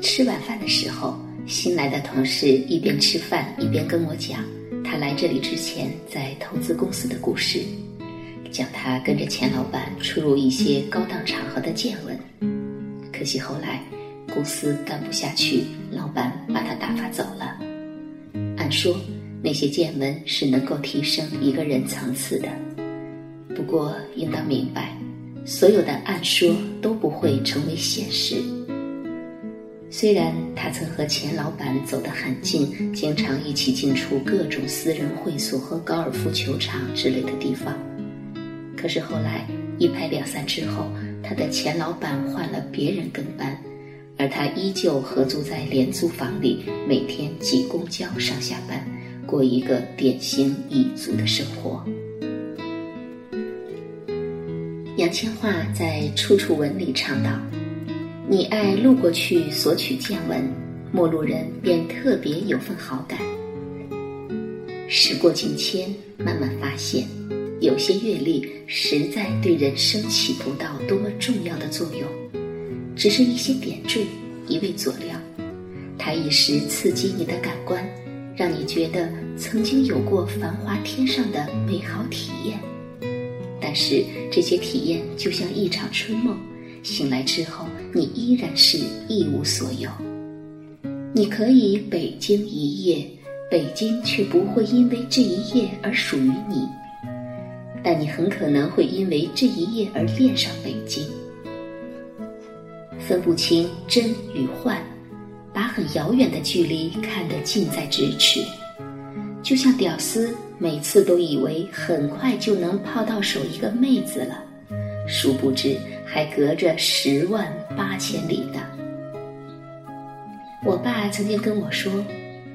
吃晚饭的时候，新来的同事一边吃饭一边跟我讲他来这里之前在投资公司的故事，讲他跟着钱老板出入一些高档场合的见闻。可惜后来公司干不下去，老板把他打发走了。按说那些见闻是能够提升一个人层次的，不过应当明白，所有的暗说都不会成为现实。虽然他曾和钱老板走得很近，经常一起进出各种私人会所和高尔夫球场之类的地方，可是后来一拍两散之后，他的钱老板换了别人跟班，而他依旧合租在廉租房里，每天挤公交上下班，过一个典型蚁族的生活。杨千嬅在《处处吻》里唱道。你爱路过去索取见闻，陌路人便特别有份好感。时过境迁，慢慢发现，有些阅历实在对人生起不到多么重要的作用，只是一些点缀，一味佐料。它一时刺激你的感官，让你觉得曾经有过繁华天上的美好体验。但是这些体验就像一场春梦。醒来之后，你依然是一无所有。你可以北京一夜，北京却不会因为这一夜而属于你。但你很可能会因为这一夜而恋上北京。分不清真与幻，把很遥远的距离看得近在咫尺，就像屌丝每次都以为很快就能泡到手一个妹子了，殊不知。还隔着十万八千里呢。我爸曾经跟我说，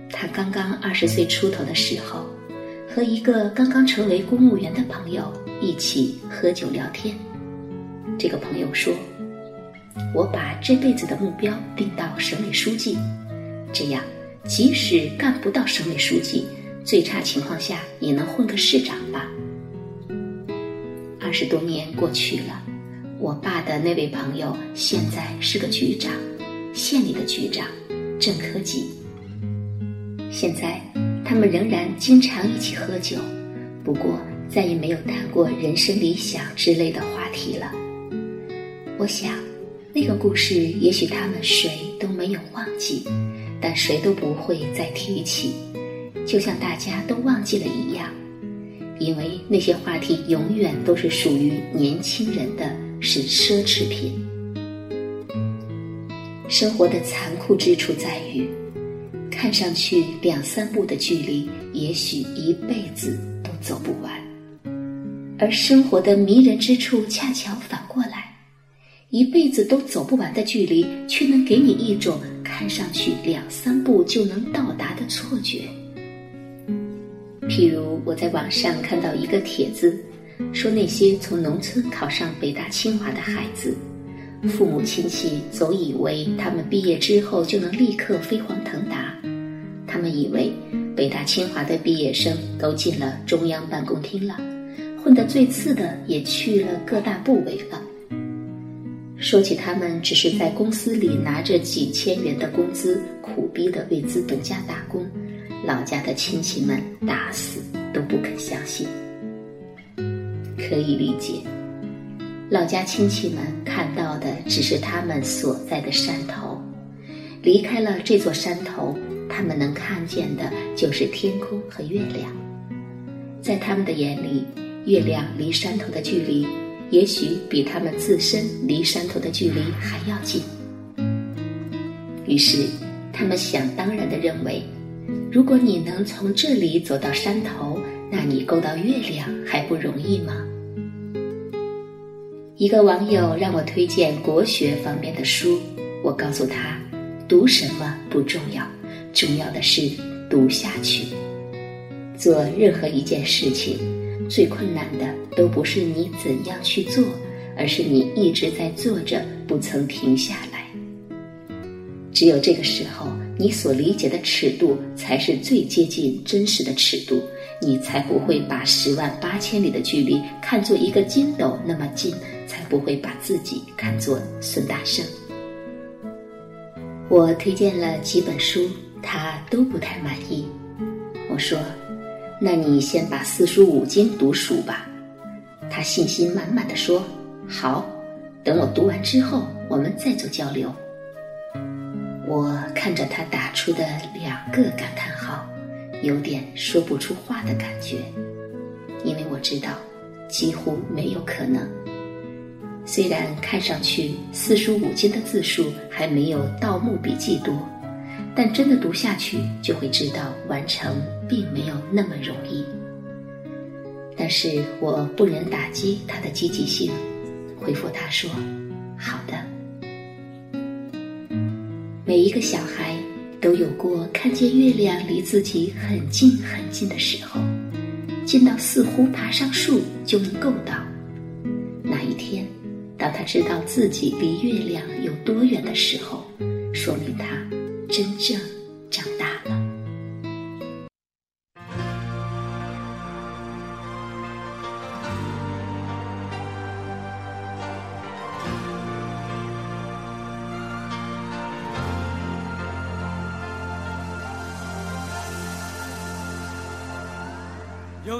他刚刚二十岁出头的时候，和一个刚刚成为公务员的朋友一起喝酒聊天。这个朋友说：“我把这辈子的目标定到省委书记，这样即使干不到省委书记，最差情况下也能混个市长吧。”二十多年过去了。我爸的那位朋友现在是个局长，县里的局长，正科级。现在他们仍然经常一起喝酒，不过再也没有谈过人生理想之类的话题了。我想，那个故事也许他们谁都没有忘记，但谁都不会再提起，就像大家都忘记了一样，因为那些话题永远都是属于年轻人的。是奢侈品。生活的残酷之处在于，看上去两三步的距离，也许一辈子都走不完；而生活的迷人之处，恰巧反过来，一辈子都走不完的距离，却能给你一种看上去两三步就能到达的错觉。譬如我在网上看到一个帖子。说那些从农村考上北大清华的孩子，父母亲戚总以为他们毕业之后就能立刻飞黄腾达，他们以为北大清华的毕业生都进了中央办公厅了，混得最次的也去了各大部委了。说起他们只是在公司里拿着几千元的工资，苦逼的为资本家打工，老家的亲戚们打死都不肯相信。可以理解，老家亲戚们看到的只是他们所在的山头，离开了这座山头，他们能看见的就是天空和月亮。在他们的眼里，月亮离山头的距离，也许比他们自身离山头的距离还要近。于是，他们想当然的认为，如果你能从这里走到山头，那你够到月亮还不容易吗？一个网友让我推荐国学方面的书，我告诉他，读什么不重要，重要的是读下去。做任何一件事情，最困难的都不是你怎样去做，而是你一直在做着，不曾停下来。只有这个时候，你所理解的尺度才是最接近真实的尺度，你才不会把十万八千里的距离看作一个筋斗那么近。才不会把自己看作孙大圣。我推荐了几本书，他都不太满意。我说：“那你先把四书五经读熟吧。”他信心满满的说：“好，等我读完之后，我们再做交流。”我看着他打出的两个感叹号，有点说不出话的感觉，因为我知道几乎没有可能。虽然看上去四书五经的字数还没有《盗墓笔记》多，但真的读下去就会知道完成并没有那么容易。但是我不忍打击他的积极性，回复他说：“好的。”每一个小孩都有过看见月亮离自己很近很近的时候，近到似乎爬上树就能够到。那一天，当他知道自己离月亮有多远的时候，说明他真正长大了。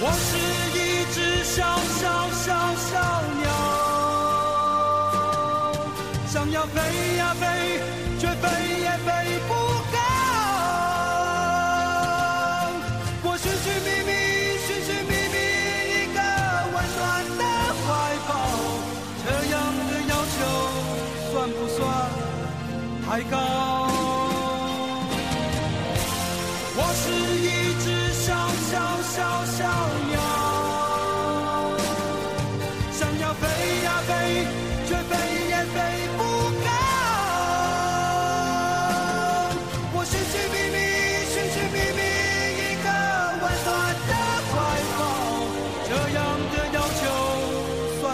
我是一只小小小小鸟，想要飞呀飞，却飞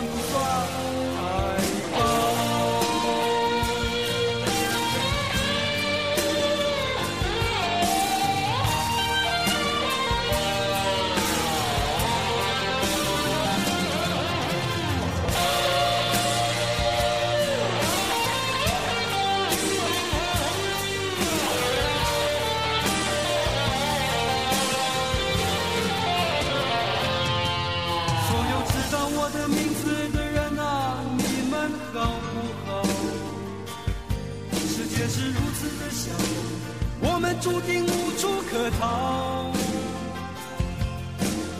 求算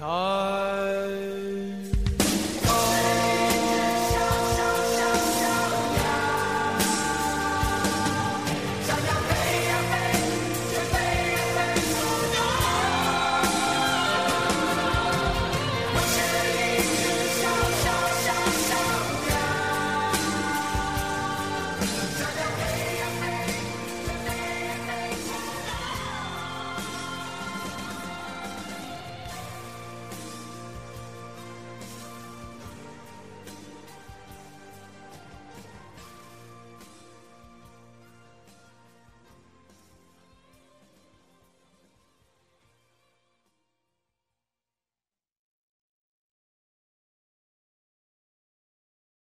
time.